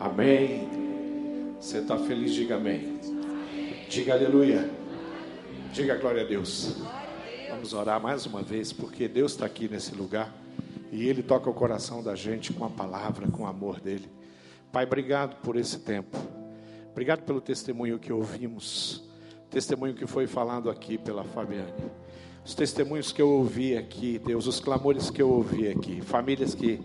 Amém. Você está feliz? Diga amém. Diga aleluia. Diga glória a Deus. Vamos orar mais uma vez, porque Deus está aqui nesse lugar e Ele toca o coração da gente com a palavra, com o amor dele. Pai, obrigado por esse tempo. Obrigado pelo testemunho que ouvimos, testemunho que foi falado aqui pela Fabiane. Os testemunhos que eu ouvi aqui, Deus, os clamores que eu ouvi aqui, famílias que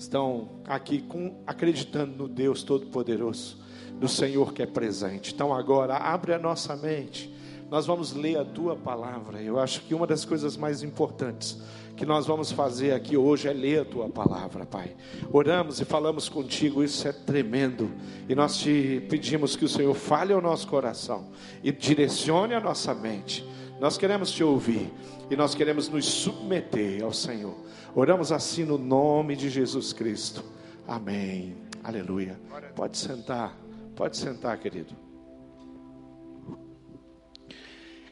estão aqui com, acreditando no Deus Todo-Poderoso, no Senhor que é presente. Então agora abre a nossa mente. Nós vamos ler a tua palavra. Eu acho que uma das coisas mais importantes que nós vamos fazer aqui hoje é ler a tua palavra, Pai. Oramos e falamos contigo, isso é tremendo. E nós te pedimos que o Senhor fale ao nosso coração e direcione a nossa mente. Nós queremos te ouvir e nós queremos nos submeter ao Senhor. Oramos assim no nome de Jesus Cristo. Amém. Aleluia. Pode sentar. Pode sentar, querido.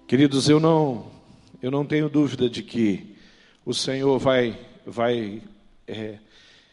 Queridos, eu não eu não tenho dúvida de que o Senhor vai, vai é,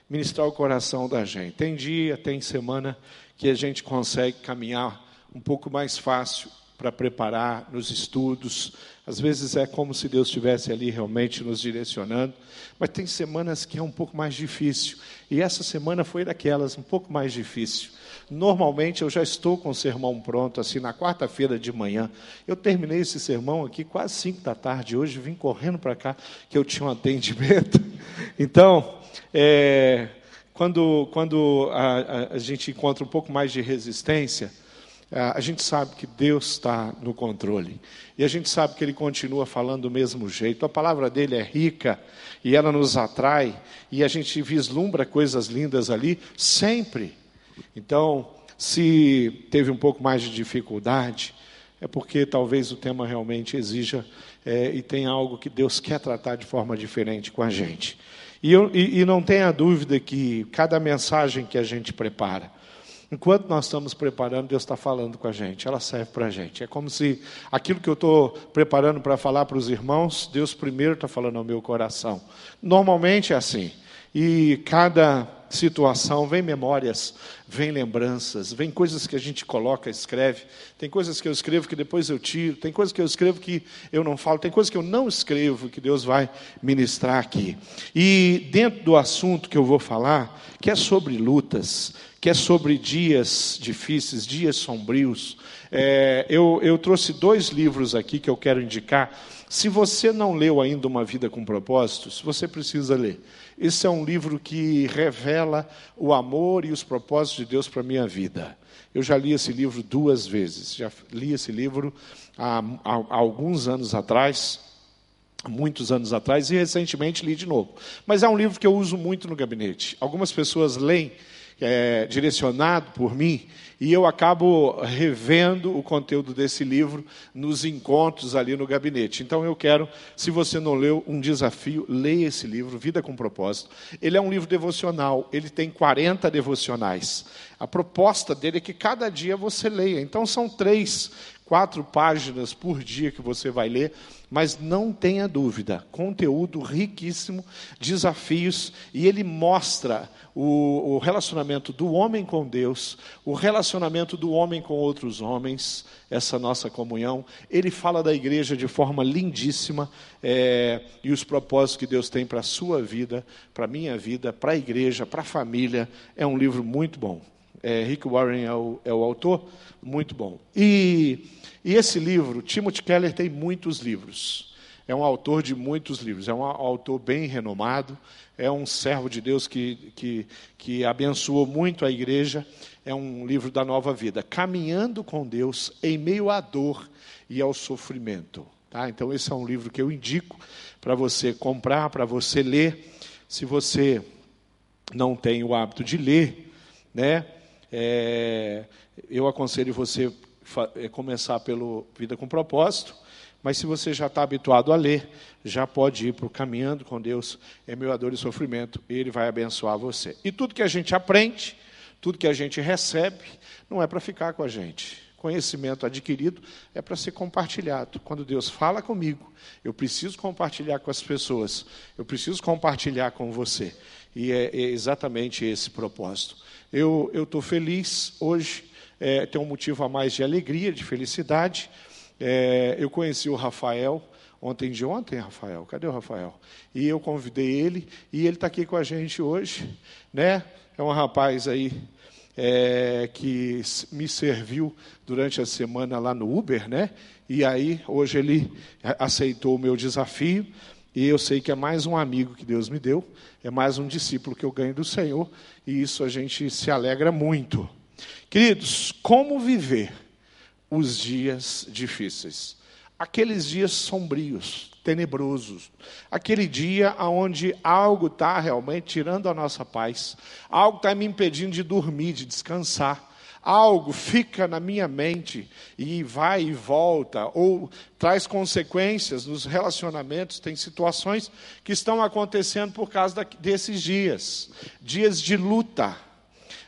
ministrar o coração da gente. Tem dia, tem semana que a gente consegue caminhar um pouco mais fácil para preparar nos estudos. Às vezes é como se Deus estivesse ali realmente nos direcionando, mas tem semanas que é um pouco mais difícil. E essa semana foi daquelas um pouco mais difícil. Normalmente eu já estou com o sermão pronto, assim, na quarta-feira de manhã. Eu terminei esse sermão aqui quase cinco da tarde. Hoje vim correndo para cá, que eu tinha um atendimento. Então, é, quando, quando a, a, a gente encontra um pouco mais de resistência, a gente sabe que Deus está no controle. E a gente sabe que Ele continua falando do mesmo jeito. A palavra dele é rica e ela nos atrai. E a gente vislumbra coisas lindas ali sempre. Então, se teve um pouco mais de dificuldade, é porque talvez o tema realmente exija é, e tem algo que Deus quer tratar de forma diferente com a gente. E, eu, e, e não tenha dúvida que cada mensagem que a gente prepara, enquanto nós estamos preparando, Deus está falando com a gente, ela serve para a gente. É como se aquilo que eu estou preparando para falar para os irmãos, Deus primeiro está falando ao meu coração. Normalmente é assim. E cada situação, vem memórias, vem lembranças, vem coisas que a gente coloca, escreve. Tem coisas que eu escrevo que depois eu tiro, tem coisas que eu escrevo que eu não falo, tem coisas que eu não escrevo que Deus vai ministrar aqui. E dentro do assunto que eu vou falar, que é sobre lutas, que é sobre dias difíceis, dias sombrios, é, eu, eu trouxe dois livros aqui que eu quero indicar. Se você não leu ainda Uma Vida com Propósitos, você precisa ler. Esse é um livro que revela o amor e os propósitos de Deus para a minha vida. Eu já li esse livro duas vezes. Já li esse livro há, há, há alguns anos atrás, muitos anos atrás, e recentemente li de novo. Mas é um livro que eu uso muito no gabinete. Algumas pessoas leem é, direcionado por mim, e eu acabo revendo o conteúdo desse livro nos encontros ali no gabinete. Então eu quero, se você não leu, um desafio, leia esse livro, Vida com Propósito. Ele é um livro devocional, ele tem 40 devocionais. A proposta dele é que cada dia você leia. Então são três, quatro páginas por dia que você vai ler mas não tenha dúvida, conteúdo riquíssimo, desafios, e ele mostra o, o, relacionamento do homem com Deus, o relacionamento do homem com outros homens, essa nossa comunhão. Ele fala da igreja de forma lindíssima é, e os propósitos que Deus tem para a sua vida, para a minha vida, para a igreja, para a família. É um livro muito bom. É, Rick Warren é o, é o autor, muito bom. E e esse livro, Timothy Keller tem muitos livros. É um autor de muitos livros, é um autor bem renomado, é um servo de Deus que, que, que abençoou muito a igreja. É um livro da nova vida, Caminhando com Deus em meio à dor e ao sofrimento. Tá? Então, esse é um livro que eu indico para você comprar, para você ler. Se você não tem o hábito de ler, né, é, eu aconselho você é começar pelo Vida com Propósito, mas se você já está habituado a ler, já pode ir para o Caminhando com Deus, é meu a dor e sofrimento, Ele vai abençoar você. E tudo que a gente aprende, tudo que a gente recebe, não é para ficar com a gente. conhecimento adquirido é para ser compartilhado. Quando Deus fala comigo, eu preciso compartilhar com as pessoas, eu preciso compartilhar com você. E é, é exatamente esse propósito. Eu estou feliz hoje, é, tem um motivo a mais de alegria, de felicidade. É, eu conheci o Rafael ontem de ontem, Rafael. Cadê o Rafael? E eu convidei ele e ele está aqui com a gente hoje, né? É um rapaz aí é, que me serviu durante a semana lá no Uber, né? E aí hoje ele aceitou o meu desafio e eu sei que é mais um amigo que Deus me deu, é mais um discípulo que eu ganho do Senhor e isso a gente se alegra muito. Queridos, como viver os dias difíceis? aqueles dias sombrios, tenebrosos, aquele dia onde algo está realmente tirando a nossa paz, algo está me impedindo de dormir, de descansar, algo fica na minha mente e vai e volta, ou traz consequências nos relacionamentos, tem situações que estão acontecendo por causa desses dias, dias de luta,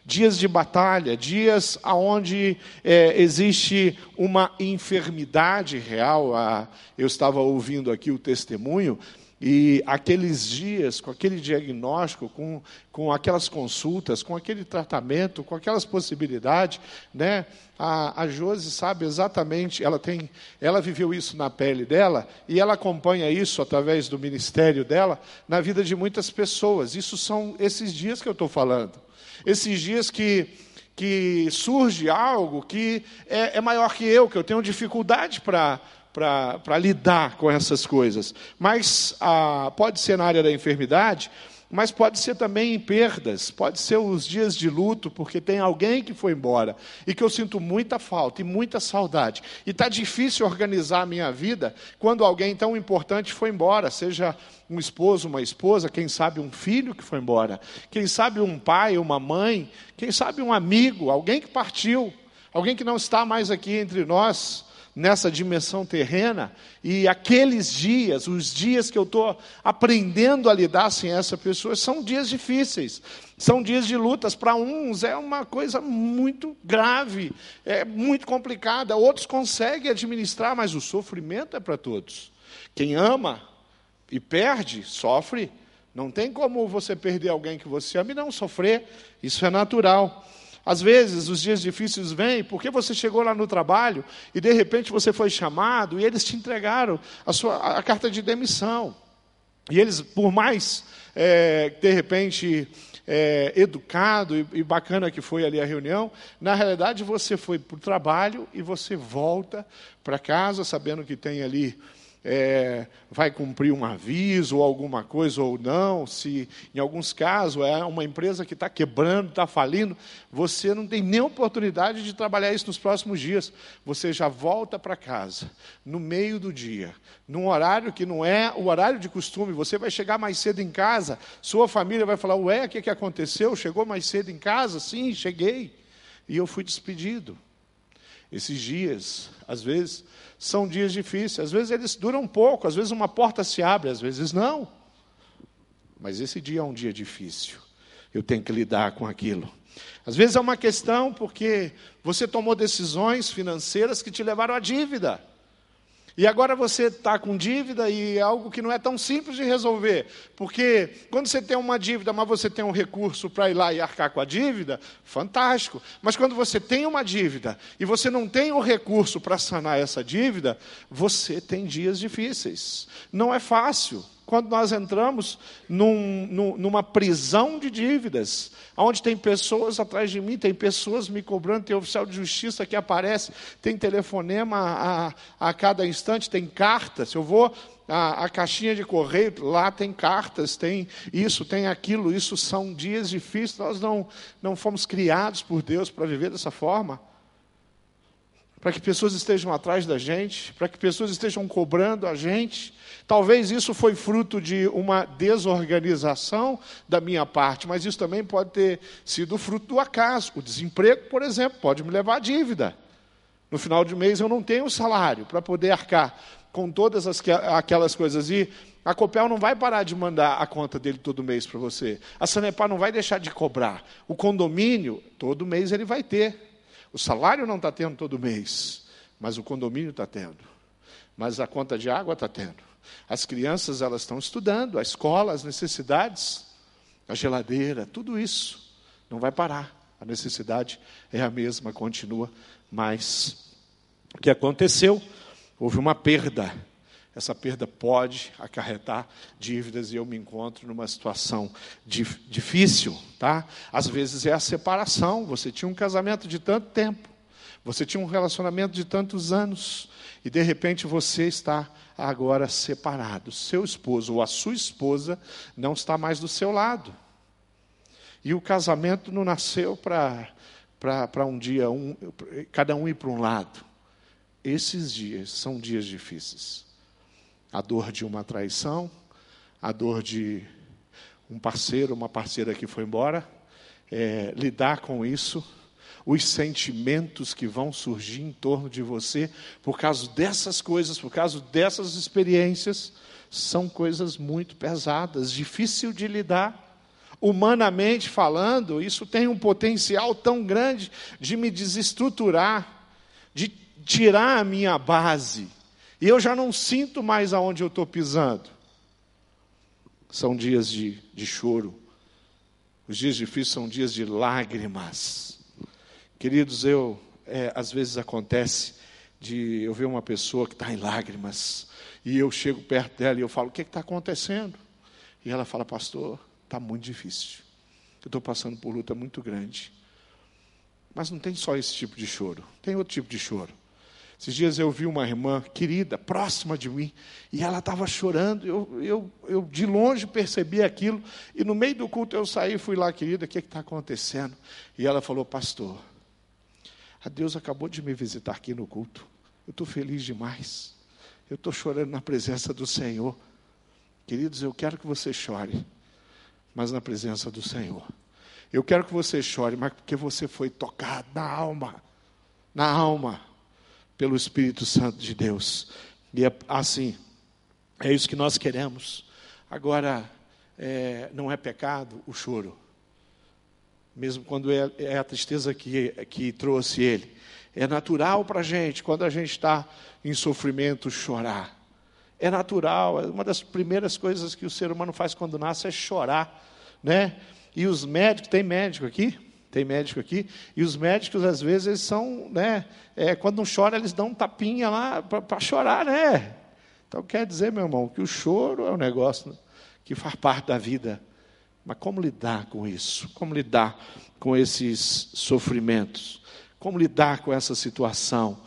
dias de batalha, dias onde é, existe uma enfermidade real. Ah, eu estava ouvindo aqui o testemunho, e aqueles dias, com aquele diagnóstico, com, com aquelas consultas, com aquele tratamento, com aquelas possibilidades, né? A, a Josi sabe exatamente, ela tem, ela viveu isso na pele dela e ela acompanha isso através do ministério dela na vida de muitas pessoas. Isso são esses dias que eu estou falando. Esses dias que, que surge algo que é, é maior que eu, que eu tenho dificuldade para para lidar com essas coisas. Mas ah, pode ser na área da enfermidade, mas pode ser também em perdas, pode ser os dias de luto, porque tem alguém que foi embora e que eu sinto muita falta e muita saudade. E está difícil organizar a minha vida quando alguém tão importante foi embora, seja um esposo, uma esposa, quem sabe um filho que foi embora, quem sabe um pai, uma mãe, quem sabe um amigo, alguém que partiu, alguém que não está mais aqui entre nós nessa dimensão terrena, e aqueles dias, os dias que eu estou aprendendo a lidar sem essa pessoa, são dias difíceis, são dias de lutas. Para uns é uma coisa muito grave, é muito complicada, outros conseguem administrar, mas o sofrimento é para todos. Quem ama e perde, sofre. Não tem como você perder alguém que você ama e não sofrer, isso é natural. Às vezes os dias difíceis vêm porque você chegou lá no trabalho e de repente você foi chamado e eles te entregaram a, sua, a carta de demissão. E eles, por mais, é, de repente, é, educado e, e, bacana que foi ali a reunião, na realidade você foi para o trabalho e você volta para casa sabendo que tem ali é, vai cumprir um aviso ou alguma coisa ou não, se em alguns casos é uma empresa que está quebrando, está falindo, você não tem nem oportunidade de trabalhar isso nos próximos dias. Você já volta para casa, no meio do dia, num horário que não é o horário de costume, você vai chegar mais cedo em casa, sua família vai falar, ué, o que, que aconteceu? Chegou mais cedo em casa? Sim, cheguei. E eu fui despedido. Esses dias, às vezes, são dias difíceis. Às vezes eles duram pouco, às vezes uma porta se abre, às vezes não. Mas esse dia é um dia difícil. Eu tenho que lidar com aquilo. Às vezes é uma questão porque você tomou decisões financeiras que te levaram à dívida. E agora você está com dívida e é algo que não é tão simples de resolver. Porque quando você tem uma dívida, mas você tem um recurso para ir lá e arcar com a dívida, fantástico. Mas quando você tem uma dívida e você não tem o recurso para sanar essa dívida, você tem dias difíceis. Não é fácil quando nós entramos num, num, numa prisão de dívidas, onde tem pessoas atrás de mim, tem pessoas me cobrando, tem oficial de justiça que aparece, tem telefonema a, a cada instante, tem cartas. Eu vou a, caixinha de correio, lá tem cartas, tem isso, tem aquilo, isso são dias difíceis, nós não, não fomos criados por Deus para viver dessa forma para que pessoas estejam atrás da gente, para que pessoas estejam cobrando a gente. Talvez isso foi fruto de uma desorganização da minha parte, mas isso também pode ter sido fruto do acaso. O desemprego, por exemplo, pode me levar à dívida. No final de mês eu não tenho salário para poder arcar com todas as, aquelas coisas. E a Copel não vai parar de mandar a conta dele todo mês para você. A Sanepar não vai deixar de cobrar. O condomínio, todo mês ele vai ter. O salário não está tendo todo mês, mas o condomínio está tendo. Mas a conta de água está tendo. As crianças elas estão estudando, a escola, as necessidades, a geladeira, tudo isso não vai parar. A necessidade é a mesma, continua, mas o que aconteceu? Houve uma perda. Essa perda pode acarretar dívidas e eu me encontro numa situação difícil, tá? Às vezes é a separação. Você tinha um casamento de tanto tempo, você tinha um relacionamento de tantos anos e de repente você está agora separado. Seu esposo ou a sua esposa não está mais do seu lado. E o casamento não nasceu para um dia, um, cada um ir para um lado. Esses dias são dias difíceis. A dor de uma traição, a dor de um parceiro, uma parceira que foi embora, é, lidar com isso, os sentimentos que vão surgir em torno de você por causa dessas coisas, por causa dessas experiências, são coisas muito pesadas, difícil de lidar. Humanamente falando, isso tem um potencial tão grande de me desestruturar, de tirar a minha base. E eu já não sinto mais aonde eu estou pisando. São dias de, de choro. Os dias difíceis são dias de lágrimas. Queridos, eu, é, às vezes acontece de eu ver uma pessoa que está em lágrimas, e eu chego perto dela e eu falo: O que está acontecendo? E ela fala: Pastor, está muito difícil. Eu estou passando por luta muito grande. Mas não tem só esse tipo de choro, tem outro tipo de choro. Esses dias eu vi uma irmã querida, próxima de mim, e ela estava chorando. Eu, eu, eu de longe percebi aquilo, e no meio do culto eu saí fui lá, querida, o que está acontecendo? E ela falou, pastor, a Deus acabou de me visitar aqui no culto. Eu estou feliz demais. Eu estou chorando na presença do Senhor. Queridos, eu quero que você chore, mas na presença do Senhor. Eu quero que você chore, mas porque você foi tocado na alma. Na alma pelo Espírito Santo de Deus. E é assim, é isso que nós queremos. Agora, é, não é pecado o choro, mesmo quando é, é a tristeza que, que trouxe ele. É natural para a gente, quando a gente está em sofrimento, chorar. É natural, é uma das primeiras coisas que o ser humano faz quando nasce é chorar, né? E os médicos, tem médico aqui? Tem médico aqui, e os médicos, às vezes, eles são, né, é, quando não chora, eles dão um tapinha lá para chorar, né? Então, quer dizer, meu irmão, que o choro é um negócio que faz parte da vida. Mas como lidar com isso? Como lidar com esses sofrimentos? Como lidar com essa situação?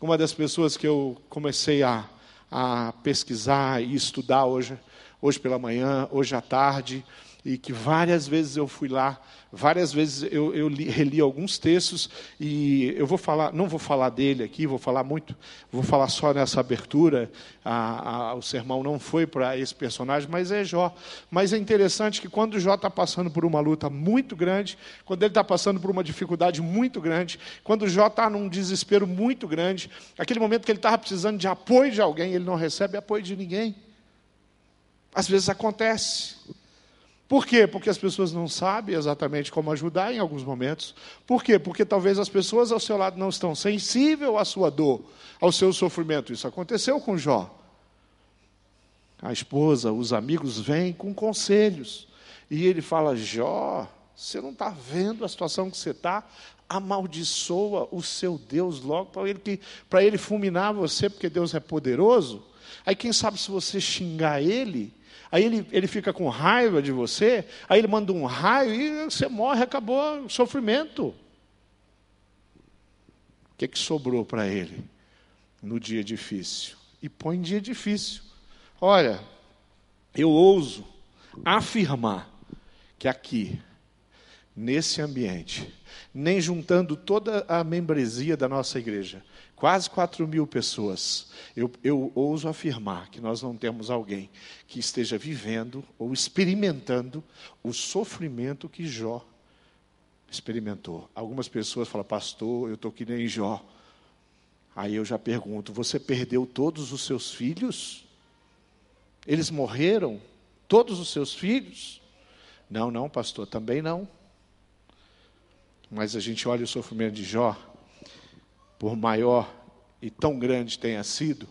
Uma das pessoas que eu comecei a, a pesquisar e estudar hoje, hoje pela manhã, hoje à tarde, e que várias vezes eu fui lá, várias vezes eu, eu li, reli alguns textos e eu vou falar, não vou falar dele aqui, vou falar muito, vou falar só nessa abertura. A, a, o sermão não foi para esse personagem, mas é Jó. Mas é interessante que quando Jó está passando por uma luta muito grande, quando ele está passando por uma dificuldade muito grande, quando Jó está num desespero muito grande, aquele momento que ele estava precisando de apoio de alguém, ele não recebe apoio de ninguém. Às vezes acontece. Por quê? Porque as pessoas não sabem exatamente como ajudar em alguns momentos. Por quê? Porque talvez as pessoas ao seu lado não estão sensíveis à sua dor, ao seu sofrimento. Isso aconteceu com Jó. A esposa, os amigos vêm com conselhos. E ele fala: Jó, você não está vendo a situação que você está? Amaldiçoa o seu Deus logo para ele, ele fulminar você, porque Deus é poderoso. Aí, quem sabe se você xingar ele, Aí ele, ele fica com raiva de você, aí ele manda um raio e você morre, acabou o sofrimento. O que, que sobrou para ele no dia difícil? E põe dia difícil. Olha, eu ouso afirmar que aqui, nesse ambiente, nem juntando toda a membresia da nossa igreja, quase 4 mil pessoas, eu, eu ouso afirmar que nós não temos alguém que esteja vivendo ou experimentando o sofrimento que Jó experimentou. Algumas pessoas falam, pastor, eu estou que nem Jó. Aí eu já pergunto: você perdeu todos os seus filhos? Eles morreram? Todos os seus filhos? Não, não, pastor, também não. Mas a gente olha o sofrimento de Jó por maior e tão grande tenha sido,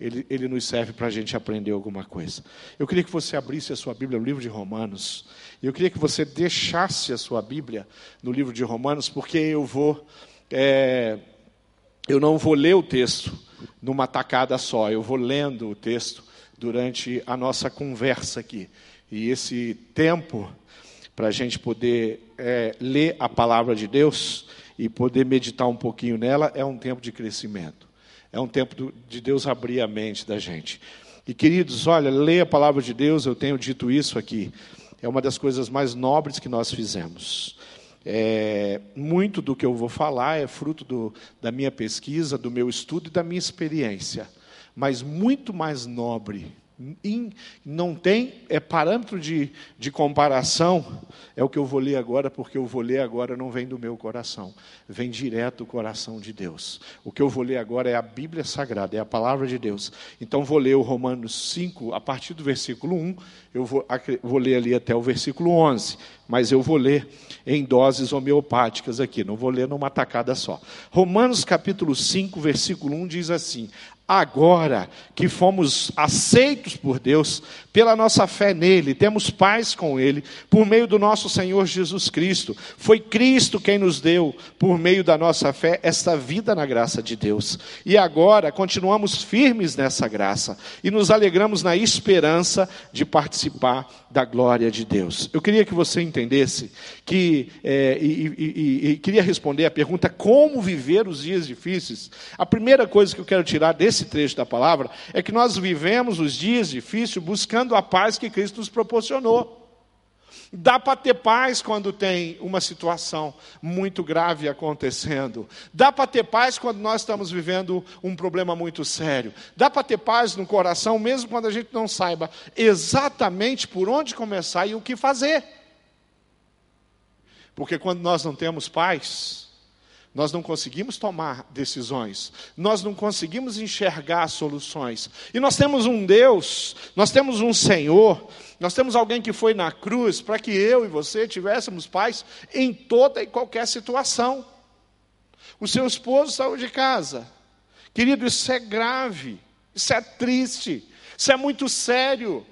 ele, ele nos serve para a gente aprender alguma coisa. Eu queria que você abrisse a sua Bíblia no livro de Romanos. E eu queria que você deixasse a sua Bíblia no livro de Romanos, porque eu vou. É, eu não vou ler o texto numa tacada só, eu vou lendo o texto durante a nossa conversa aqui. E esse tempo para a gente poder é, ler a palavra de Deus e poder meditar um pouquinho nela é um tempo de crescimento. É um tempo de Deus abrir a mente da gente. E queridos, olha, ler a palavra de Deus, eu tenho dito isso aqui, é uma das coisas mais nobres que nós fizemos. É, muito do que eu vou falar é fruto do, da minha pesquisa, do meu estudo e da minha experiência. Mas muito mais nobre não tem é parâmetro de, de comparação, é o que eu vou ler agora, porque eu vou ler agora não vem do meu coração, vem direto do coração de Deus. O que eu vou ler agora é a Bíblia Sagrada, é a palavra de Deus. Então vou ler o Romanos 5, a partir do versículo 1, eu vou, vou ler ali até o versículo 11, mas eu vou ler em doses homeopáticas aqui, não vou ler numa tacada só. Romanos capítulo 5, versículo 1 diz assim: agora que fomos aceitos por Deus, pela nossa fé nele, temos paz com ele, por meio do nosso Senhor Jesus Cristo. Foi Cristo quem nos deu, por meio da nossa fé, esta vida na graça de Deus. E agora continuamos firmes nessa graça e nos alegramos na esperança de participar da glória de Deus. Eu queria que você entendesse que, é, e, e, e, e queria responder a pergunta: como viver os dias difíceis? A primeira coisa que eu quero tirar desse trecho da palavra é que nós vivemos os dias difíceis buscando a paz que Cristo nos proporcionou. Dá para ter paz quando tem uma situação muito grave acontecendo. Dá para ter paz quando nós estamos vivendo um problema muito sério. Dá para ter paz no coração, mesmo quando a gente não saiba exatamente por onde começar e o que fazer. Porque quando nós não temos paz, nós não conseguimos tomar decisões, nós não conseguimos enxergar soluções. E nós temos um Deus, nós temos um Senhor, nós temos alguém que foi na cruz para que eu e você tivéssemos paz em toda e qualquer situação. O seu esposo saiu de casa. Querido, isso é grave, isso é triste, isso é muito sério.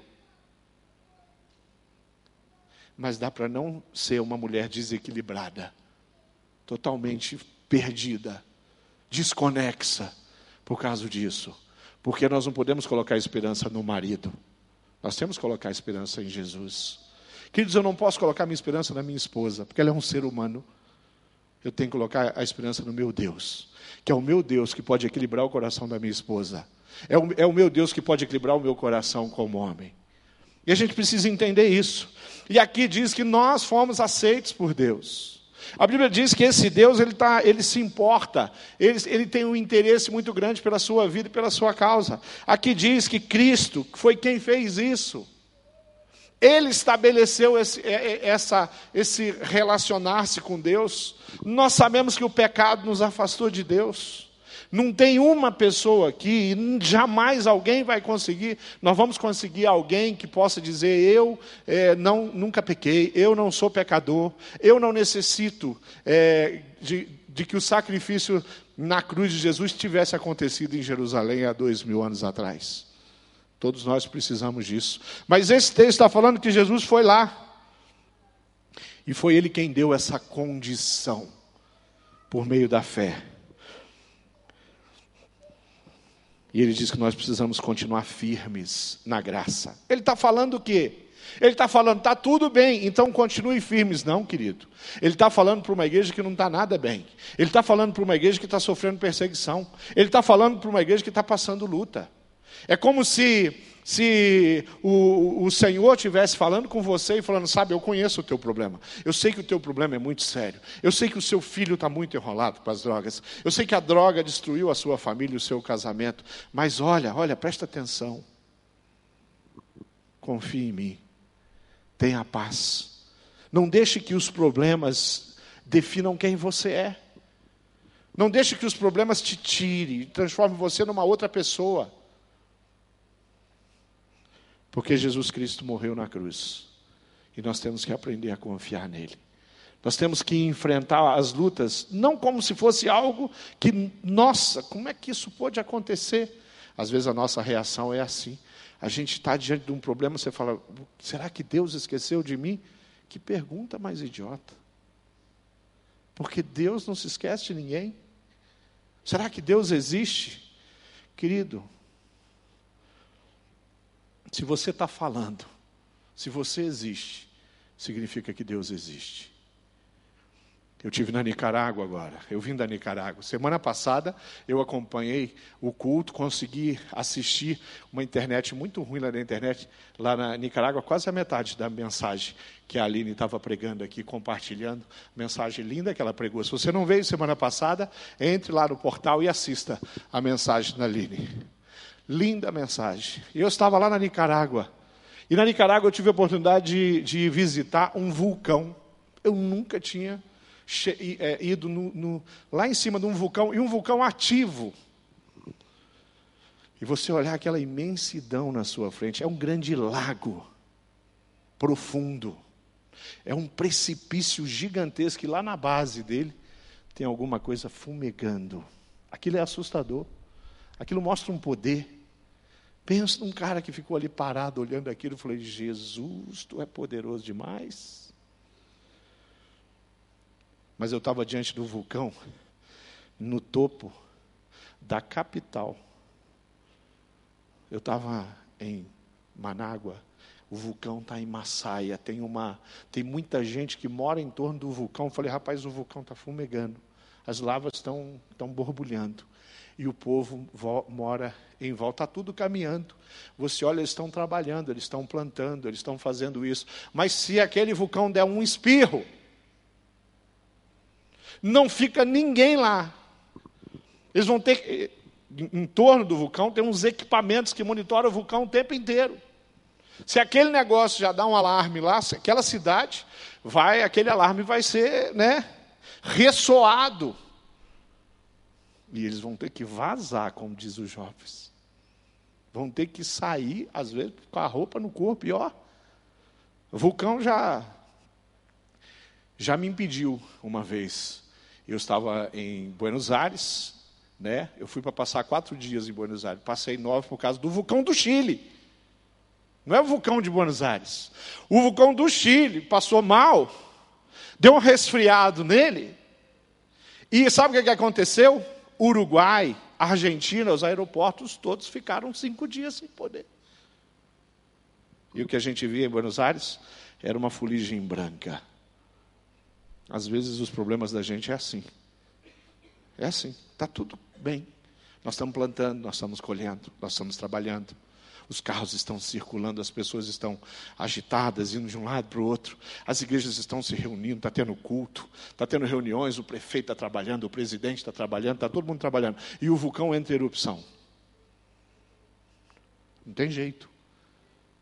Mas dá para não ser uma mulher desequilibrada totalmente perdida, desconexa por causa disso. Porque nós não podemos colocar esperança no marido. Nós temos que colocar esperança em Jesus. Queridos, eu não posso colocar minha esperança na minha esposa, porque ela é um ser humano. Eu tenho que colocar a esperança no meu Deus, que é o meu Deus que pode equilibrar o coração da minha esposa. É o, é o meu Deus que pode equilibrar o meu coração como homem. E a gente precisa entender isso. E aqui diz que nós fomos aceitos por Deus. A Bíblia diz que esse Deus ele, tá, ele se importa, ele, ele tem um interesse muito grande pela sua vida e pela sua causa. Aqui diz que Cristo foi quem fez isso. Ele estabeleceu esse, é, é, essa, esse relacionar-se com Deus. Nós sabemos que o pecado nos afastou de Deus. Não tem uma pessoa aqui, jamais alguém vai conseguir, nós vamos conseguir alguém que possa dizer: eu é, não, nunca pequei, eu não sou pecador, eu não necessito é, de, de que o sacrifício na cruz de Jesus tivesse acontecido em Jerusalém há dois mil anos atrás. Todos nós precisamos disso. Mas esse texto está falando que Jesus foi lá. E foi Ele quem deu essa condição, por meio da fé. E ele diz que nós precisamos continuar firmes na graça. Ele está falando o quê? Ele está falando, está tudo bem, então continue firmes. Não, querido. Ele está falando para uma igreja que não está nada bem. Ele está falando para uma igreja que está sofrendo perseguição. Ele está falando para uma igreja que está passando luta. É como se se o, o Senhor estivesse falando com você e falando, sabe, eu conheço o teu problema, eu sei que o teu problema é muito sério, eu sei que o seu filho está muito enrolado com as drogas, eu sei que a droga destruiu a sua família, o seu casamento, mas olha, olha, presta atenção, confie em mim, tenha paz, não deixe que os problemas definam quem você é, não deixe que os problemas te tirem, transformem você numa outra pessoa. Porque Jesus Cristo morreu na cruz. E nós temos que aprender a confiar nele. Nós temos que enfrentar as lutas, não como se fosse algo que, nossa, como é que isso pode acontecer? Às vezes a nossa reação é assim. A gente está diante de um problema, você fala: será que Deus esqueceu de mim? Que pergunta mais idiota. Porque Deus não se esquece de ninguém. Será que Deus existe? Querido, se você está falando, se você existe, significa que Deus existe. Eu tive na Nicarágua agora. Eu vim da Nicarágua. Semana passada eu acompanhei o culto, consegui assistir uma internet muito ruim lá na internet, lá na Nicarágua, quase a metade da mensagem que a Aline estava pregando aqui, compartilhando. Mensagem linda que ela pregou. Se você não veio semana passada, entre lá no portal e assista a mensagem da Aline. Linda mensagem. Eu estava lá na Nicarágua. E na Nicarágua eu tive a oportunidade de, de visitar um vulcão. Eu nunca tinha é, ido no, no, lá em cima de um vulcão, e um vulcão ativo. E você olhar aquela imensidão na sua frente, é um grande lago profundo. É um precipício gigantesco, e lá na base dele tem alguma coisa fumegando. Aquilo é assustador. Aquilo mostra um poder. Pensa num cara que ficou ali parado olhando aquilo e falei: Jesus, tu é poderoso demais. Mas eu estava diante do vulcão, no topo da capital. Eu estava em Manágua, o vulcão está em Massaia, tem, uma, tem muita gente que mora em torno do vulcão. Eu falei, rapaz, o vulcão está fumegando, as lavas estão, estão borbulhando. E o povo vo, mora em volta, está tudo caminhando. Você olha, eles estão trabalhando, eles estão plantando, eles estão fazendo isso. Mas se aquele vulcão der um espirro, não fica ninguém lá. Eles vão ter, em torno do vulcão, tem uns equipamentos que monitoram o vulcão o tempo inteiro. Se aquele negócio já dá um alarme lá, aquela cidade, vai, aquele alarme vai ser, né, ressoado. E eles vão ter que vazar, como diz os jovens. Vão ter que sair, às vezes, com a roupa no corpo. E ó, o vulcão já já me impediu uma vez eu estava em Buenos Aires, né? Eu fui para passar quatro dias em Buenos Aires. Passei nove por causa do vulcão do Chile. Não é o vulcão de Buenos Aires. O vulcão do Chile passou mal, deu um resfriado nele. E sabe o que aconteceu? Uruguai, Argentina, os aeroportos todos ficaram cinco dias sem poder. E o que a gente via em Buenos Aires era uma fuligem branca. Às vezes os problemas da gente é assim. É assim, está tudo bem. Nós estamos plantando, nós estamos colhendo, nós estamos trabalhando. Os carros estão circulando, as pessoas estão agitadas, indo de um lado para o outro. As igrejas estão se reunindo, está tendo culto, está tendo reuniões, o prefeito está trabalhando, o presidente está trabalhando, está todo mundo trabalhando. E o vulcão entra em erupção. Não tem jeito.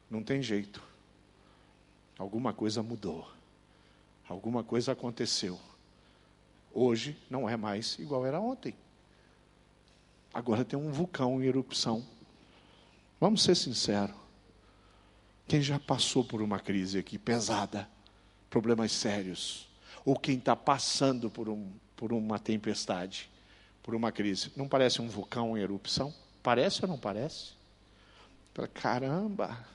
Não tem jeito. Alguma coisa mudou. Alguma coisa aconteceu. Hoje não é mais igual era ontem. Agora tem um vulcão em erupção. Vamos ser sinceros. Quem já passou por uma crise aqui pesada, problemas sérios, ou quem está passando por, um, por uma tempestade, por uma crise, não parece um vulcão em erupção? Parece ou não parece? Caramba!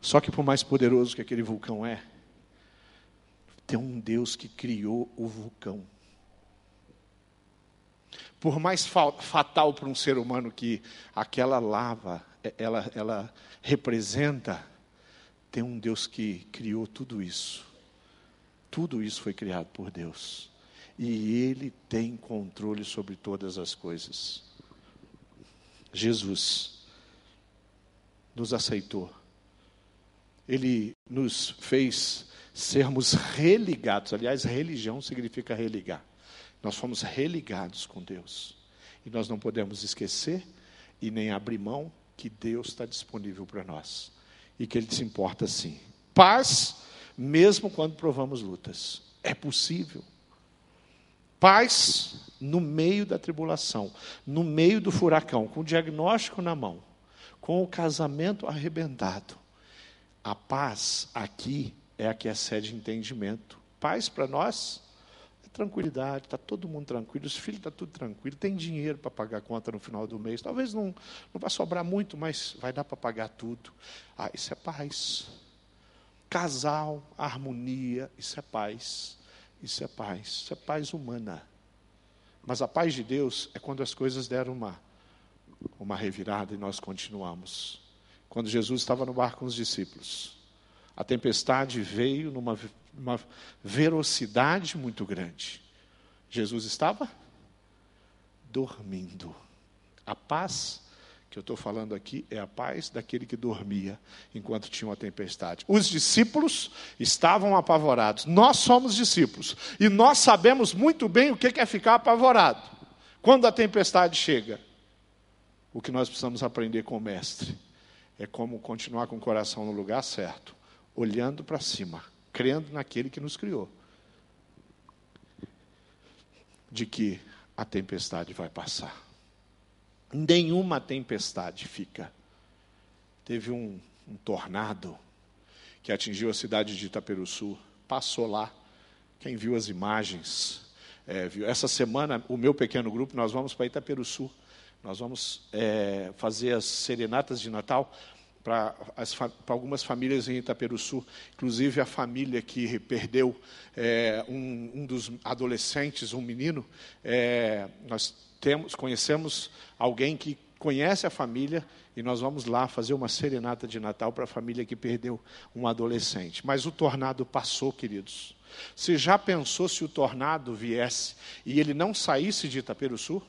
Só que por mais poderoso que aquele vulcão é, tem um Deus que criou o vulcão. Por mais fatal para um ser humano que aquela lava ela, ela representa, tem um Deus que criou tudo isso. Tudo isso foi criado por Deus. E Ele tem controle sobre todas as coisas. Jesus nos aceitou ele nos fez sermos religados. Aliás, religião significa religar. Nós fomos religados com Deus. E nós não podemos esquecer e nem abrir mão que Deus está disponível para nós. E que Ele se importa sim. Paz, mesmo quando provamos lutas. É possível. Paz no meio da tribulação, no meio do furacão, com o diagnóstico na mão, com o casamento arrebentado, a paz aqui é a que excede entendimento. Paz para nós tranquilidade, está todo mundo tranquilo, os filhos estão tá tudo tranquilo, tem dinheiro para pagar a conta no final do mês. Talvez não, não vai sobrar muito, mas vai dar para pagar tudo. Ah, isso é paz. Casal, harmonia, isso é paz. Isso é paz. Isso é paz humana. Mas a paz de Deus é quando as coisas deram uma, uma revirada e nós continuamos. Quando Jesus estava no barco com os discípulos, a tempestade veio numa uma velocidade muito grande. Jesus estava dormindo. A paz que eu estou falando aqui é a paz daquele que dormia enquanto tinha uma tempestade. Os discípulos estavam apavorados. Nós somos discípulos e nós sabemos muito bem o que é ficar apavorado. Quando a tempestade chega, o que nós precisamos aprender com o Mestre é como continuar com o coração no lugar certo, olhando para cima, crendo naquele que nos criou. De que a tempestade vai passar nenhuma tempestade fica. Teve um, um tornado que atingiu a cidade de Itaperuçu, passou lá. Quem viu as imagens, é, viu. Essa semana, o meu pequeno grupo, nós vamos para Itaperuçu. Nós vamos é, fazer as serenatas de Natal para algumas famílias em Itaperuçu, inclusive a família que perdeu é, um, um, dos adolescentes, um menino. É, nós temos, conhecemos alguém que conhece a família e nós vamos lá fazer uma serenata de Natal para a família que perdeu um adolescente. Mas o tornado passou, queridos. Você já pensou se o tornado viesse e ele não saísse de Itaperuçu?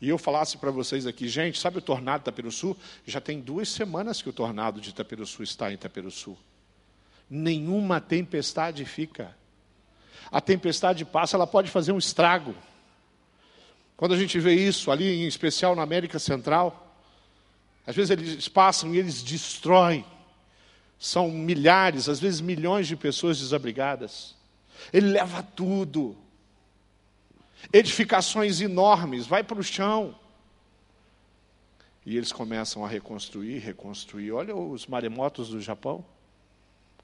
E eu falasse para vocês aqui, gente, sabe o tornado de Itaperuçu? Já tem duas semanas que o tornado de Itaperuçu está em Itaperuçu. Nenhuma tempestade fica. A tempestade passa, ela pode fazer um estrago. Quando a gente vê isso ali, em especial na América Central, às vezes eles passam e eles destroem. São milhares, às vezes milhões de pessoas desabrigadas. Ele leva tudo. Edificações enormes, vai para o chão. E eles começam a reconstruir, reconstruir. Olha os maremotos do Japão.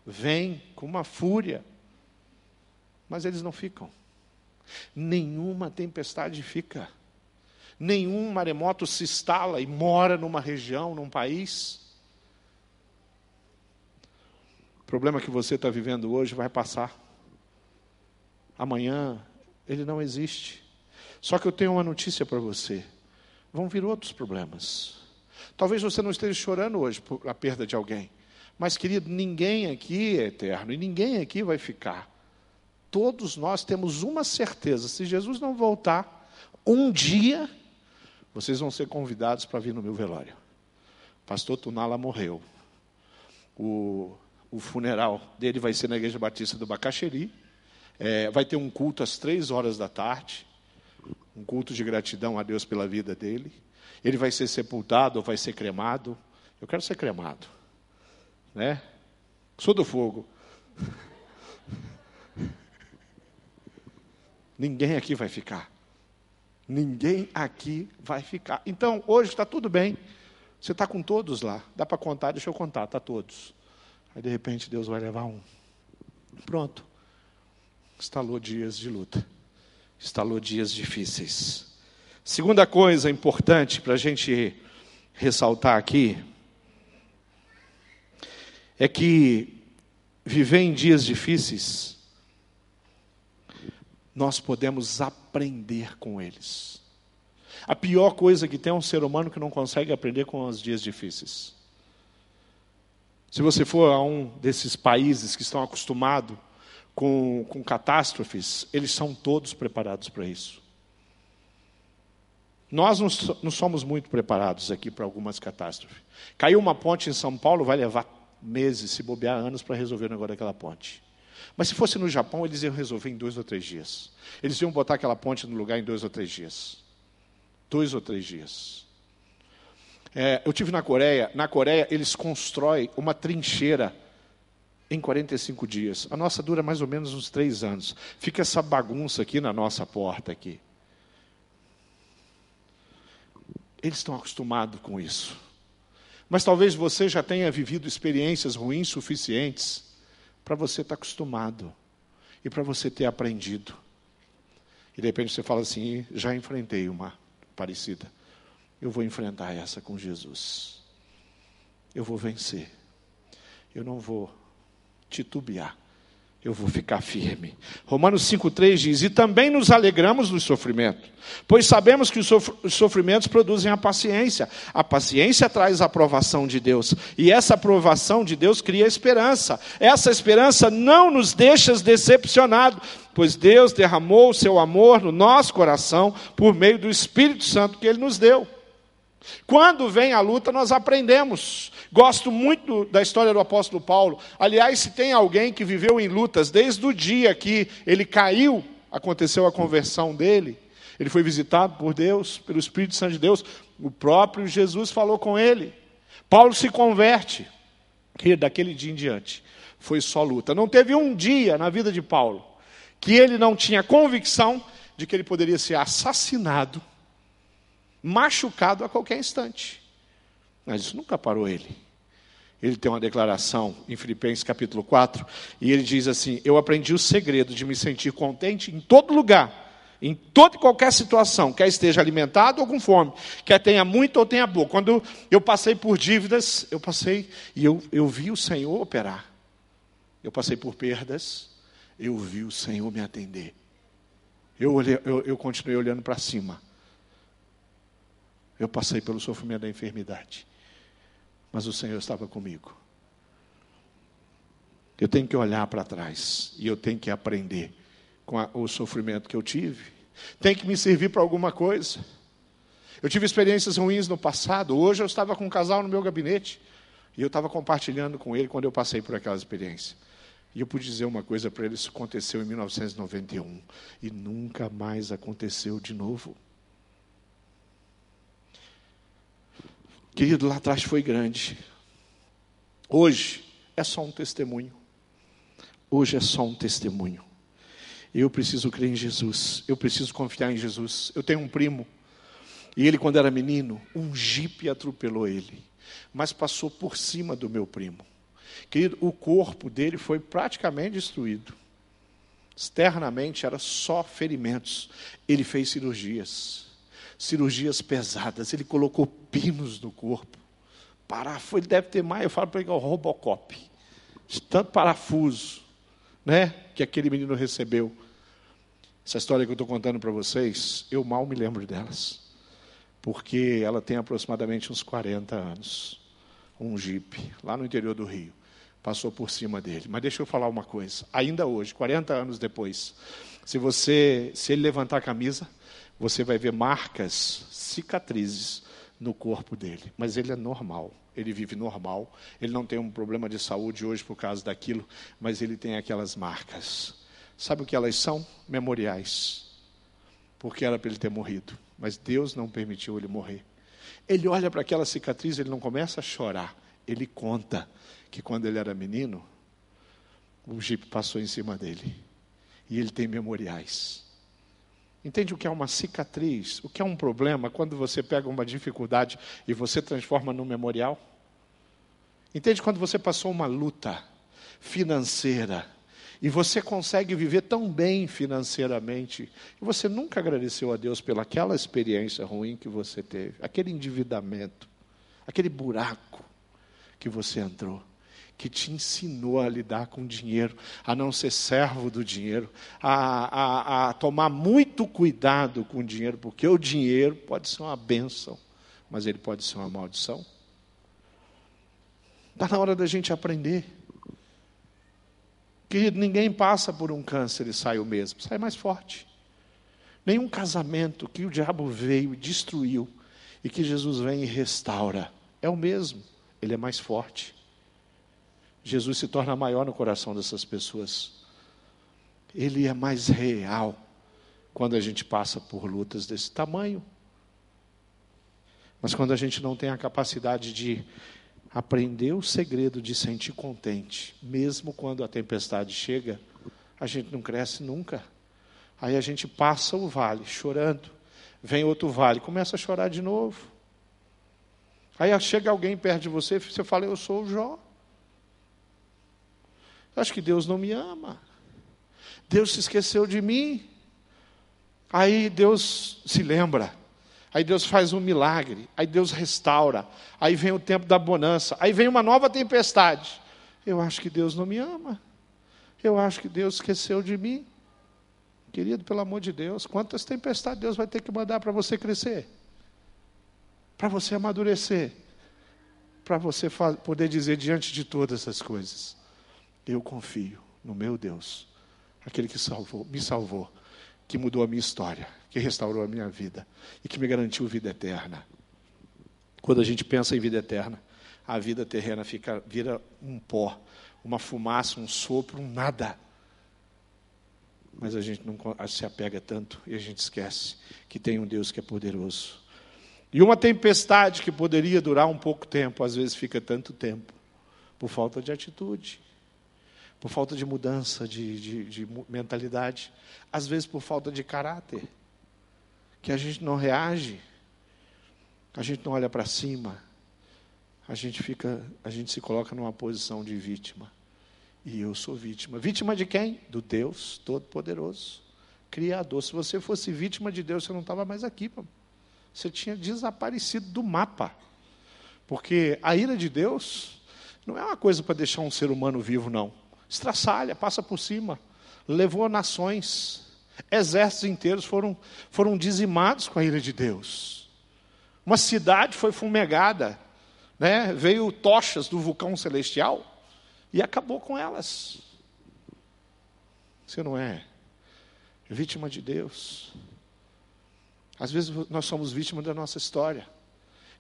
Vêm com uma fúria. Mas eles não ficam. Nenhuma tempestade fica. Nenhum maremoto se instala e mora numa região, num país. O problema que você está vivendo hoje vai passar. Amanhã ele não existe. Só que eu tenho uma notícia para você: vão vir outros problemas. Talvez você não esteja chorando hoje por a perda de alguém, mas querido, ninguém aqui é eterno e ninguém aqui vai ficar todos nós temos uma certeza: se Jesus não voltar, um dia vocês vão ser convidados para vir no meu velório. Pastor Tunala morreu. O, o funeral dele vai ser na Igreja Batista do Bacaxeri. É, vai ter um culto às três horas da tarde. Um culto de gratidão a Deus pela vida dele. Ele vai ser sepultado ou vai ser cremado. Eu quero ser cremado. Né? Sou do fogo. Ninguém aqui vai ficar. Ninguém aqui vai ficar. Então, hoje está tudo bem. Você está com todos lá. Dá para contar? Deixa eu contar. Está todos. Aí, de repente, Deus vai levar um. Pronto. Instalou dias de luta. Instalou dias difíceis. Segunda coisa importante para a gente ressaltar aqui é que viver em dias difíceis nós podemos aprender com eles. A pior coisa que tem é um ser humano que não consegue aprender com os dias difíceis. Se você for a um desses países que estão acostumados com, com catástrofes, eles são todos preparados para isso. Nós não, somos muito preparados aqui para algumas catástrofes. Caiu uma ponte em São Paulo, vai levar meses, se bobear anos, para resolver o negócio daquela ponte. Mas se fosse no Japão, eles iam resolver em dois ou três dias. Eles iam botar aquela ponte no lugar em dois ou três dias. Dois ou três dias. É, eu tive na Coreia. Na Coreia, eles constroem uma trincheira em 45 dias. A nossa dura mais ou menos uns três anos. Fica essa bagunça aqui na nossa porta aqui. Eles estão acostumados com isso. Mas talvez você já tenha vivido experiências ruins suficientes para você estar acostumado e para você ter aprendido. E de repente você fala assim: já enfrentei uma parecida. Eu vou enfrentar essa com Jesus. Eu vou vencer. Eu não vou titubear eu vou ficar firme. Romanos 5,3 diz: E também nos alegramos no sofrimento, pois sabemos que os sofrimentos produzem a paciência. A paciência traz a aprovação de Deus, e essa aprovação de Deus cria esperança. Essa esperança não nos deixa decepcionados, pois Deus derramou o seu amor no nosso coração por meio do Espírito Santo que Ele nos deu. Quando vem a luta, nós aprendemos. Gosto muito da história do apóstolo Paulo. Aliás, se tem alguém que viveu em lutas desde o dia que ele caiu, aconteceu a conversão dele, ele foi visitado por Deus, pelo Espírito Santo de Deus, o próprio Jesus falou com ele. Paulo se converte. E daquele dia em diante foi só luta. Não teve um dia na vida de Paulo que ele não tinha convicção de que ele poderia ser assassinado machucado a qualquer instante. Mas isso nunca parou ele. Ele tem uma declaração em Filipenses capítulo 4, e ele diz assim: Eu aprendi o segredo de me sentir contente em todo lugar, em toda e qualquer situação, quer esteja alimentado ou com fome, quer tenha muito ou tenha pouco. Quando eu passei por dívidas, eu passei e eu, eu vi o Senhor operar. Eu passei por perdas, eu vi o Senhor me atender. Eu, olhei, eu, eu continuei olhando para cima eu passei pelo sofrimento da enfermidade, mas o Senhor estava comigo. Eu tenho que olhar para trás e eu tenho que aprender com a, o sofrimento que eu tive. Tem que me servir para alguma coisa. Eu tive experiências ruins no passado. Hoje eu estava com um casal no meu gabinete e eu estava compartilhando com ele quando eu passei por aquela experiência. E eu pude dizer uma coisa para ele: isso aconteceu em 1991 e nunca mais aconteceu de novo. Querido, lá atrás foi grande. Hoje é só um testemunho. Hoje é só um testemunho. Eu preciso crer em Jesus. Eu preciso confiar em Jesus. Eu tenho um primo. E ele, quando era menino, um jipe atropelou ele. Mas passou por cima do meu primo. Querido, o corpo dele foi praticamente destruído. Externamente era só ferimentos. Ele fez cirurgias cirurgias pesadas, ele colocou pinos no corpo. Parafuso, ele deve ter mais, eu falo para ele que é o Robocop. De tanto parafuso, né, que aquele menino recebeu. Essa história que eu estou contando para vocês, eu mal me lembro delas. Porque ela tem aproximadamente uns 40 anos. Um jipe, lá no interior do Rio. Passou por cima dele. Mas deixa eu falar uma coisa. Ainda hoje, 40 anos depois, se você, se ele levantar a camisa, você vai ver marcas, cicatrizes no corpo dele. Mas ele é normal, ele vive normal, ele não tem um problema de saúde hoje por causa daquilo, mas ele tem aquelas marcas. Sabe o que elas são? Memoriais. Porque era para ele ter morrido, mas Deus não permitiu ele morrer. Ele olha para aquela cicatriz, ele não começa a chorar, ele conta que quando ele era menino, o jipe passou em cima dele. E ele tem memoriais. Entende o que é uma cicatriz? O que é um problema quando você pega uma dificuldade e você transforma num memorial? Entende quando você passou uma luta financeira e você consegue viver tão bem financeiramente e você nunca agradeceu a Deus pelaquela experiência ruim que você teve, aquele endividamento, aquele buraco que você entrou que te ensinou a lidar com dinheiro, a não ser servo do dinheiro, a, a, a tomar muito cuidado com o dinheiro, porque o dinheiro pode ser uma bênção, mas ele pode ser uma maldição. Está na hora da gente aprender. Querido, ninguém passa por um câncer e sai o mesmo, sai mais forte. Nenhum casamento que o diabo veio e destruiu e que Jesus vem e restaura é o mesmo, ele é mais forte. Jesus se torna maior no coração dessas pessoas. Ele é mais real quando a gente passa por lutas desse tamanho. Mas quando a gente não tem a capacidade de aprender o segredo de sentir contente, mesmo quando a tempestade chega, a gente não cresce nunca. Aí a gente passa o vale chorando, vem outro vale, começa a chorar de novo. Aí chega alguém perto de você, você fala: Eu sou o Jó. Acho que Deus não me ama. Deus se esqueceu de mim. Aí Deus se lembra. Aí Deus faz um milagre. Aí Deus restaura. Aí vem o tempo da bonança. Aí vem uma nova tempestade. Eu acho que Deus não me ama. Eu acho que Deus esqueceu de mim. Querido, pelo amor de Deus, quantas tempestades Deus vai ter que mandar para você crescer? Para você amadurecer? Para você poder dizer diante de todas essas coisas: Eu confio no meu Deus, aquele que salvou, me salvou, que mudou a minha história, que restaurou a minha vida e que me garantiu vida eterna. Quando a gente pensa em vida eterna, a vida terrena fica, vira um pó, uma fumaça, um sopro, um nada mas a gente não se apega tanto e a gente esquece que tem um Deus que é poderoso. E uma tempestade que poderia durar um pouco tempo, às vezes fica tanto tempo, por falta de atitude, por falta de mudança de, de, de mentalidade, às vezes por falta de caráter, que a gente não reage, a gente não olha para cima, a gente fica, a gente se coloca numa posição de vítima. E eu sou vítima. Vítima de quem? Do Deus Todo-Poderoso, Criador. Se você fosse vítima de Deus, você não estava mais aqui. Você tinha desaparecido do mapa. Porque a ira de Deus não é uma coisa para deixar um ser humano vivo, não. Estraçalha, passa por cima. Levou nações. Exércitos inteiros foram, foram dizimados com a ira de Deus. Uma cidade foi fumegada. Né? Veio tochas do vulcão celestial e acabou com elas. Você não é vítima de Deus. Às vezes nós somos vítimas da nossa história.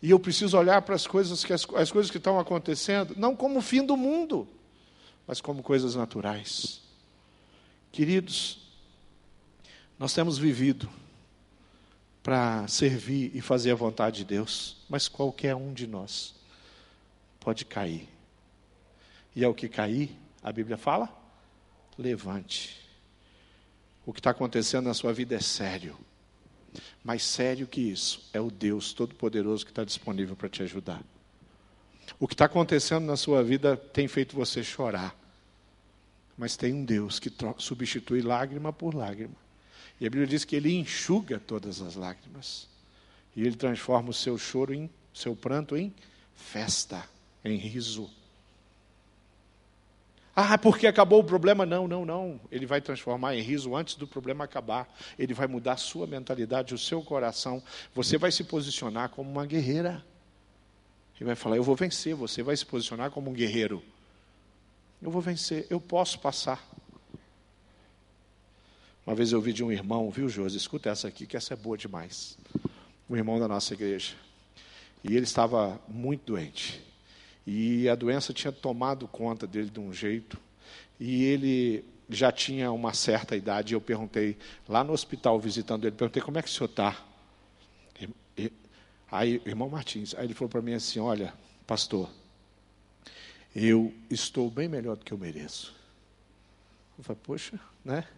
E eu preciso olhar para as coisas que as, as coisas que estão acontecendo, não como o fim do mundo, mas como coisas naturais. Queridos, nós temos vivido para servir e fazer a vontade de Deus, mas qualquer um de nós pode cair e ao que cair, a Bíblia fala, levante. O que está acontecendo na sua vida é sério. Mais sério que isso, é o Deus Todo-Poderoso que está disponível para te ajudar. O que está acontecendo na sua vida tem feito você chorar. Mas tem um Deus que substitui lágrima por lágrima. E a Bíblia diz que ele enxuga todas as lágrimas. E ele transforma o seu choro em seu pranto em festa, em riso. Ah, porque acabou o problema. Não, não, não. Ele vai transformar em riso antes do problema acabar. Ele vai mudar a sua mentalidade, o seu coração. Você vai se posicionar como uma guerreira. Ele vai falar: Eu vou vencer. Você vai se posicionar como um guerreiro. Eu vou vencer. Eu posso passar. Uma vez eu ouvi de um irmão, viu, Josi? Escuta essa aqui, que essa é boa demais. Um irmão da nossa igreja. E ele estava muito doente. E a doença tinha tomado conta dele de um jeito. E ele já tinha uma certa idade. E eu perguntei, lá no hospital, visitando ele, perguntei como é que o senhor está. Aí, irmão Martins, aí ele falou para mim assim: Olha, pastor, eu estou bem melhor do que eu mereço. Eu falei, poxa, né?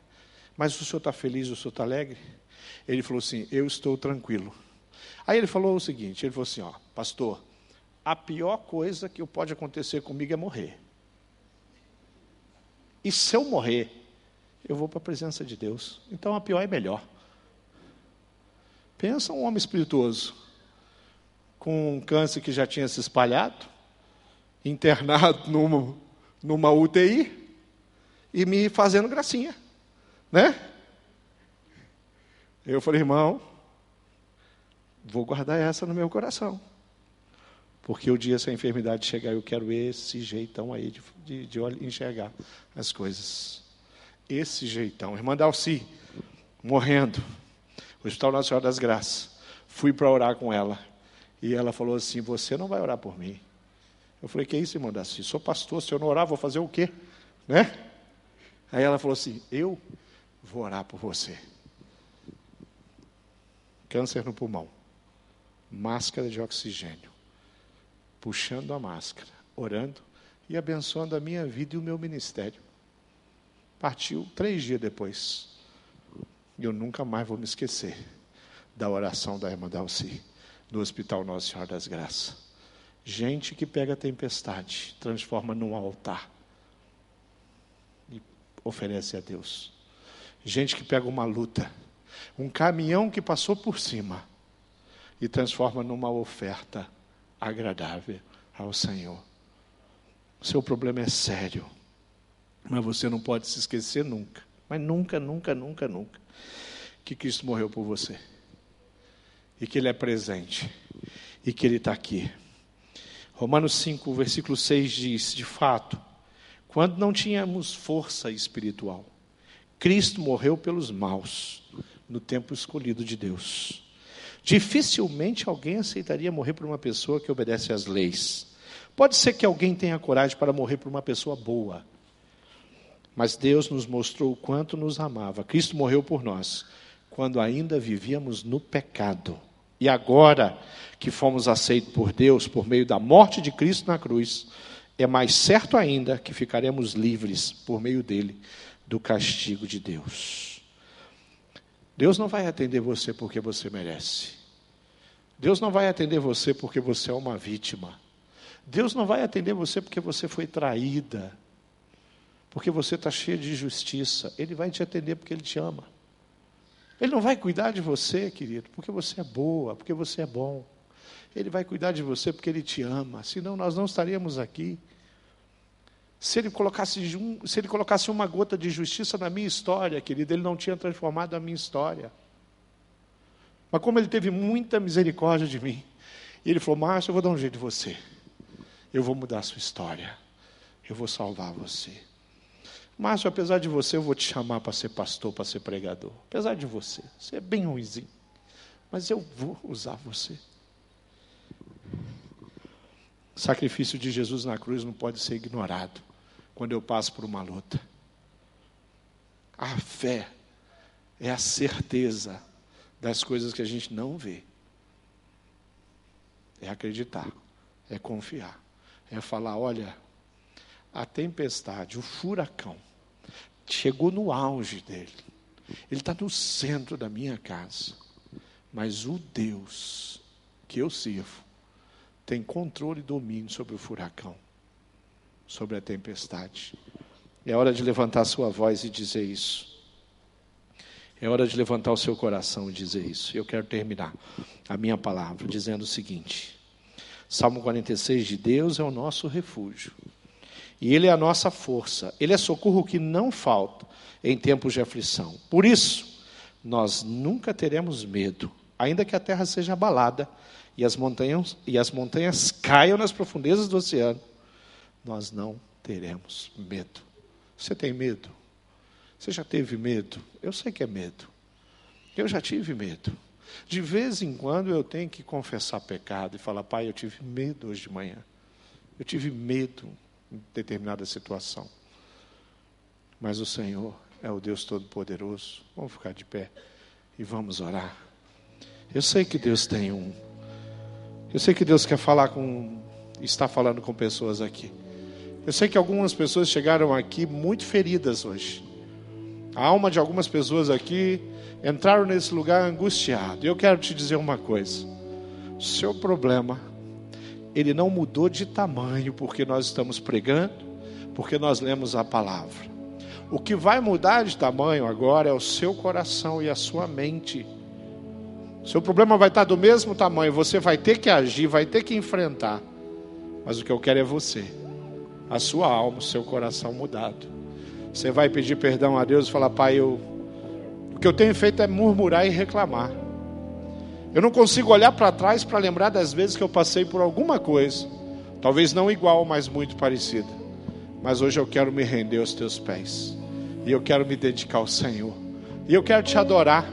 Mas o senhor está feliz, o senhor está alegre? Ele falou assim: Eu estou tranquilo. Aí ele falou o seguinte: Ele falou assim, ó, pastor, a pior coisa que pode acontecer comigo é morrer. E se eu morrer, eu vou para a presença de Deus. Então a pior é melhor. Pensa um homem espirituoso, com um câncer que já tinha se espalhado, internado numa, numa UTI e me fazendo gracinha, né? Eu falei, irmão, vou guardar essa no meu coração. Porque o dia essa enfermidade chegar, eu quero esse jeitão aí de, de, de enxergar as coisas. Esse jeitão. Irmã Dalci, morrendo, Hospital Nacional das Graças. Fui para orar com ela. E ela falou assim: Você não vai orar por mim. Eu falei: Que isso, irmã Dalci? Sou pastor, se eu não orar, vou fazer o quê? Né? Aí ela falou assim: Eu vou orar por você. Câncer no pulmão, máscara de oxigênio puxando a máscara, orando e abençoando a minha vida e o meu ministério. Partiu três dias depois. E eu nunca mais vou me esquecer da oração da irmã Dalci, no Hospital Nossa Senhora das Graças. Gente que pega a tempestade, transforma num altar. oferece a Deus. Gente que pega uma luta, um caminhão que passou por cima e transforma numa oferta agradável ao Senhor. O seu problema é sério, mas você não pode se esquecer nunca, mas nunca, nunca, nunca, nunca, que Cristo morreu por você e que Ele é presente e que Ele está aqui. Romanos 5, versículo 6 diz: De fato, quando não tínhamos força espiritual, Cristo morreu pelos maus, no tempo escolhido de Deus. Dificilmente alguém aceitaria morrer por uma pessoa que obedece às leis. Pode ser que alguém tenha coragem para morrer por uma pessoa boa, mas Deus nos mostrou o quanto nos amava. Cristo morreu por nós, quando ainda vivíamos no pecado. E agora que fomos aceitos por Deus por meio da morte de Cristo na cruz, é mais certo ainda que ficaremos livres por meio dele do castigo de Deus. Deus não vai atender você porque você merece. Deus não vai atender você porque você é uma vítima. Deus não vai atender você porque você foi traída, porque você está cheio de justiça. Ele vai te atender porque Ele te ama. Ele não vai cuidar de você, querido, porque você é boa, porque você é bom. Ele vai cuidar de você porque Ele te ama, senão nós não estaríamos aqui. Se ele, colocasse, se ele colocasse uma gota de justiça na minha história, querido, ele não tinha transformado a minha história. Mas como ele teve muita misericórdia de mim, e ele falou: Márcio, eu vou dar um jeito de você. Eu vou mudar a sua história. Eu vou salvar você. Márcio, apesar de você, eu vou te chamar para ser pastor, para ser pregador. Apesar de você, você é bem ruimzinho. Mas eu vou usar você. O sacrifício de Jesus na cruz não pode ser ignorado quando eu passo por uma luta. A fé é a certeza das coisas que a gente não vê. É acreditar, é confiar, é falar: olha, a tempestade, o furacão, chegou no auge dele. Ele está no centro da minha casa. Mas o Deus que eu sirvo tem controle e domínio sobre o furacão, sobre a tempestade. É hora de levantar sua voz e dizer isso. É hora de levantar o seu coração e dizer isso. Eu quero terminar a minha palavra dizendo o seguinte: Salmo 46 de Deus é o nosso refúgio e Ele é a nossa força. Ele é socorro que não falta em tempos de aflição. Por isso, nós nunca teremos medo, ainda que a terra seja abalada e as montanhas, e as montanhas caiam nas profundezas do oceano. Nós não teremos medo. Você tem medo? Você já teve medo? Eu sei que é medo. Eu já tive medo. De vez em quando eu tenho que confessar pecado e falar, pai, eu tive medo hoje de manhã. Eu tive medo em determinada situação. Mas o Senhor é o Deus Todo-Poderoso. Vamos ficar de pé e vamos orar. Eu sei que Deus tem um. Eu sei que Deus quer falar com. Está falando com pessoas aqui. Eu sei que algumas pessoas chegaram aqui muito feridas hoje. A alma de algumas pessoas aqui entraram nesse lugar angustiado. Eu quero te dizer uma coisa. Seu problema ele não mudou de tamanho porque nós estamos pregando, porque nós lemos a palavra. O que vai mudar de tamanho agora é o seu coração e a sua mente. Seu problema vai estar do mesmo tamanho, você vai ter que agir, vai ter que enfrentar. Mas o que eu quero é você, a sua alma, o seu coração mudado. Você vai pedir perdão a Deus e falar: Pai, eu, o que eu tenho feito é murmurar e reclamar. Eu não consigo olhar para trás para lembrar das vezes que eu passei por alguma coisa, talvez não igual, mas muito parecida. Mas hoje eu quero me render aos teus pés, e eu quero me dedicar ao Senhor, e eu quero te adorar,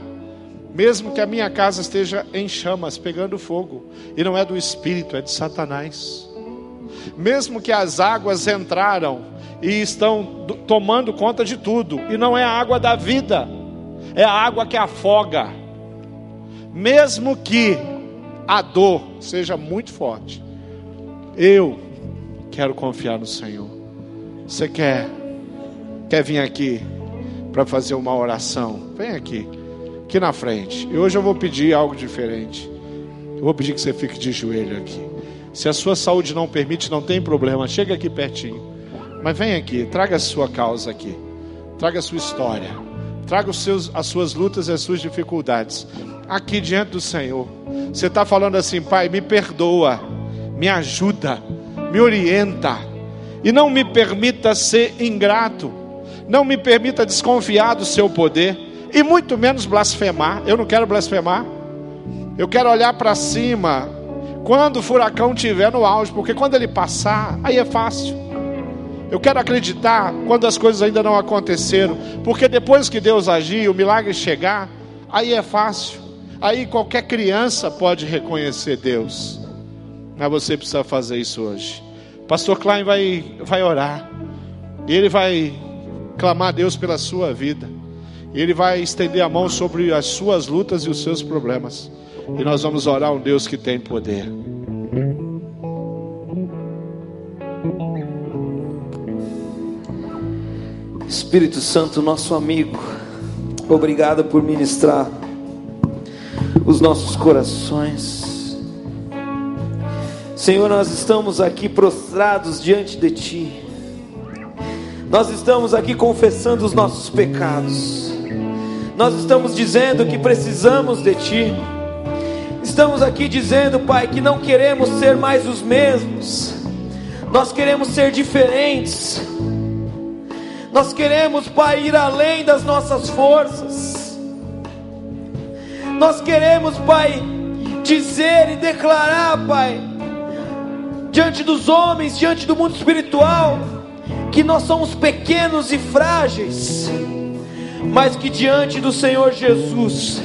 mesmo que a minha casa esteja em chamas, pegando fogo, e não é do espírito, é de Satanás. Mesmo que as águas entraram e estão tomando conta de tudo, e não é a água da vida, é a água que afoga mesmo que a dor seja muito forte, eu quero confiar no Senhor. Você quer quer vir aqui para fazer uma oração? Vem aqui, aqui na frente. E hoje eu vou pedir algo diferente. Eu vou pedir que você fique de joelho aqui. Se a sua saúde não permite, não tem problema. Chega aqui pertinho. Mas vem aqui, traga a sua causa aqui. traga a sua história, traga os seus, as suas lutas e as suas dificuldades aqui diante do Senhor. Você está falando assim, Pai, me perdoa, me ajuda, me orienta e não me permita ser ingrato, não me permita desconfiar do seu poder e muito menos blasfemar. Eu não quero blasfemar. Eu quero olhar para cima quando o furacão estiver no auge, porque quando ele passar, aí é fácil. Eu quero acreditar quando as coisas ainda não aconteceram, porque depois que Deus agir, o milagre chegar, aí é fácil. Aí qualquer criança pode reconhecer Deus. Mas você precisa fazer isso hoje. Pastor Klein vai, vai orar. E ele vai clamar a Deus pela sua vida. E ele vai estender a mão sobre as suas lutas e os seus problemas. E nós vamos orar um Deus que tem poder. Espírito Santo, nosso amigo, obrigado por ministrar os nossos corações. Senhor, nós estamos aqui prostrados diante de Ti. Nós estamos aqui confessando os nossos pecados. Nós estamos dizendo que precisamos de Ti. Estamos aqui dizendo, Pai, que não queremos ser mais os mesmos. Nós queremos ser diferentes. Nós queremos, Pai, ir além das nossas forças. Nós queremos, Pai, dizer e declarar, Pai, diante dos homens, diante do mundo espiritual, que nós somos pequenos e frágeis, mas que diante do Senhor Jesus,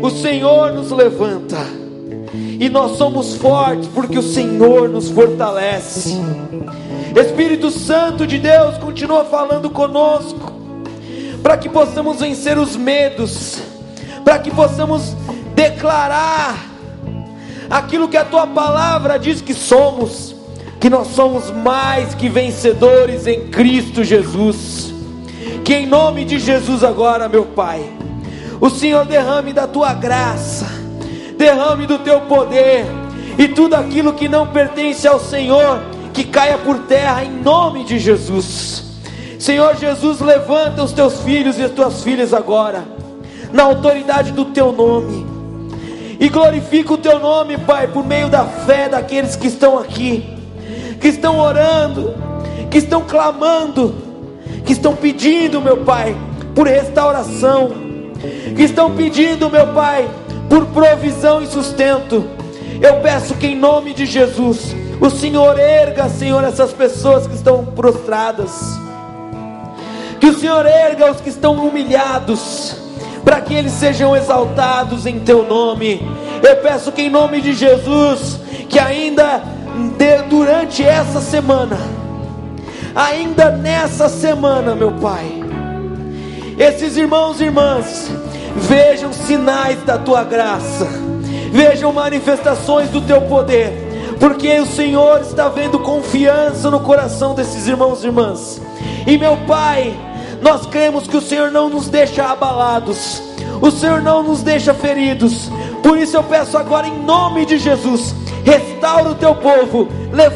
o Senhor nos levanta, e nós somos fortes porque o Senhor nos fortalece. Espírito Santo de Deus continua falando conosco, para que possamos vencer os medos, para que possamos declarar aquilo que a tua palavra diz que somos, que nós somos mais que vencedores em Cristo Jesus. Que em nome de Jesus agora, meu Pai, o Senhor derrame da tua graça, derrame do teu poder, e tudo aquilo que não pertence ao Senhor, que caia por terra em nome de Jesus. Senhor Jesus, levanta os teus filhos e as tuas filhas agora, na autoridade do teu nome, e glorifica o teu nome, Pai, por meio da fé daqueles que estão aqui, que estão orando, que estão clamando, que estão pedindo, meu Pai, por restauração, que estão pedindo, meu Pai, por provisão e sustento. Eu peço que em nome de Jesus, o Senhor erga, Senhor, essas pessoas que estão prostradas. Que o Senhor erga os que estão humilhados, para que eles sejam exaltados em teu nome. Eu peço que em nome de Jesus, que ainda de, durante essa semana, ainda nessa semana, meu Pai, esses irmãos e irmãs vejam sinais da tua graça, vejam manifestações do teu poder porque o Senhor está vendo confiança no coração desses irmãos e irmãs. E meu Pai, nós cremos que o Senhor não nos deixa abalados, o Senhor não nos deixa feridos. Por isso eu peço agora em nome de Jesus, restaura o teu povo, levanta